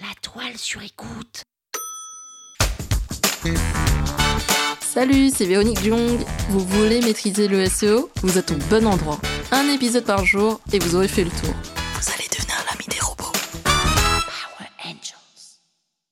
La toile sur écoute. Salut, c'est Véronique Jung. Vous voulez maîtriser le SEO Vous êtes au bon endroit. Un épisode par jour et vous aurez fait le tour. Vous allez devenir l'ami des robots. Power Angels.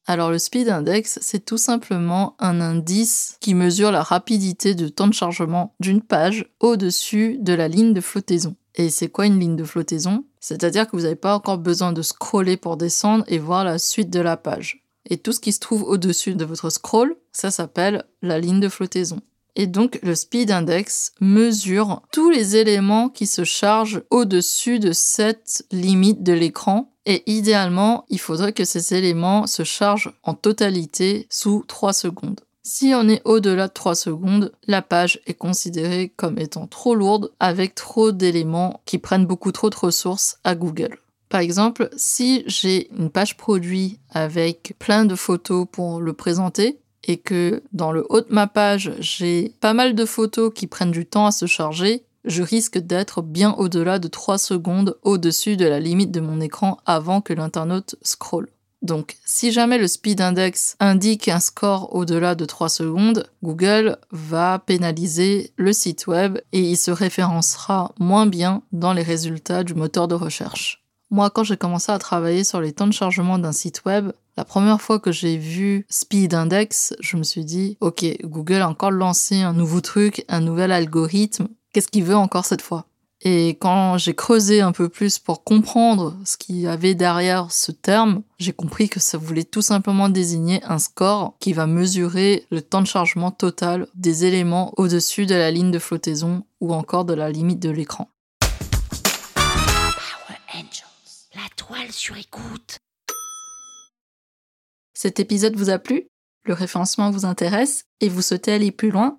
Alors le speed index, c'est tout simplement un indice qui mesure la rapidité de temps de chargement d'une page au-dessus de la ligne de flottaison. Et c'est quoi une ligne de flottaison? C'est-à-dire que vous n'avez pas encore besoin de scroller pour descendre et voir la suite de la page. Et tout ce qui se trouve au-dessus de votre scroll, ça s'appelle la ligne de flottaison. Et donc le speed index mesure tous les éléments qui se chargent au-dessus de cette limite de l'écran. Et idéalement, il faudrait que ces éléments se chargent en totalité sous 3 secondes. Si on est au-delà de 3 secondes, la page est considérée comme étant trop lourde avec trop d'éléments qui prennent beaucoup trop de ressources à Google. Par exemple, si j'ai une page produit avec plein de photos pour le présenter et que dans le haut de ma page, j'ai pas mal de photos qui prennent du temps à se charger, je risque d'être bien au-delà de 3 secondes au-dessus de la limite de mon écran avant que l'internaute scrolle. Donc, si jamais le speed index indique un score au-delà de 3 secondes, Google va pénaliser le site web et il se référencera moins bien dans les résultats du moteur de recherche. Moi, quand j'ai commencé à travailler sur les temps de chargement d'un site web, la première fois que j'ai vu Speed Index, je me suis dit, ok, Google a encore lancé un nouveau truc, un nouvel algorithme. Qu'est-ce qu'il veut encore cette fois? Et quand j'ai creusé un peu plus pour comprendre ce qu'il y avait derrière ce terme, j'ai compris que ça voulait tout simplement désigner un score qui va mesurer le temps de chargement total des éléments au-dessus de la ligne de flottaison ou encore de la limite de l'écran. Power Angels. La toile sur écoute. Cet épisode vous a plu? Le référencement vous intéresse? Et vous souhaitez aller plus loin?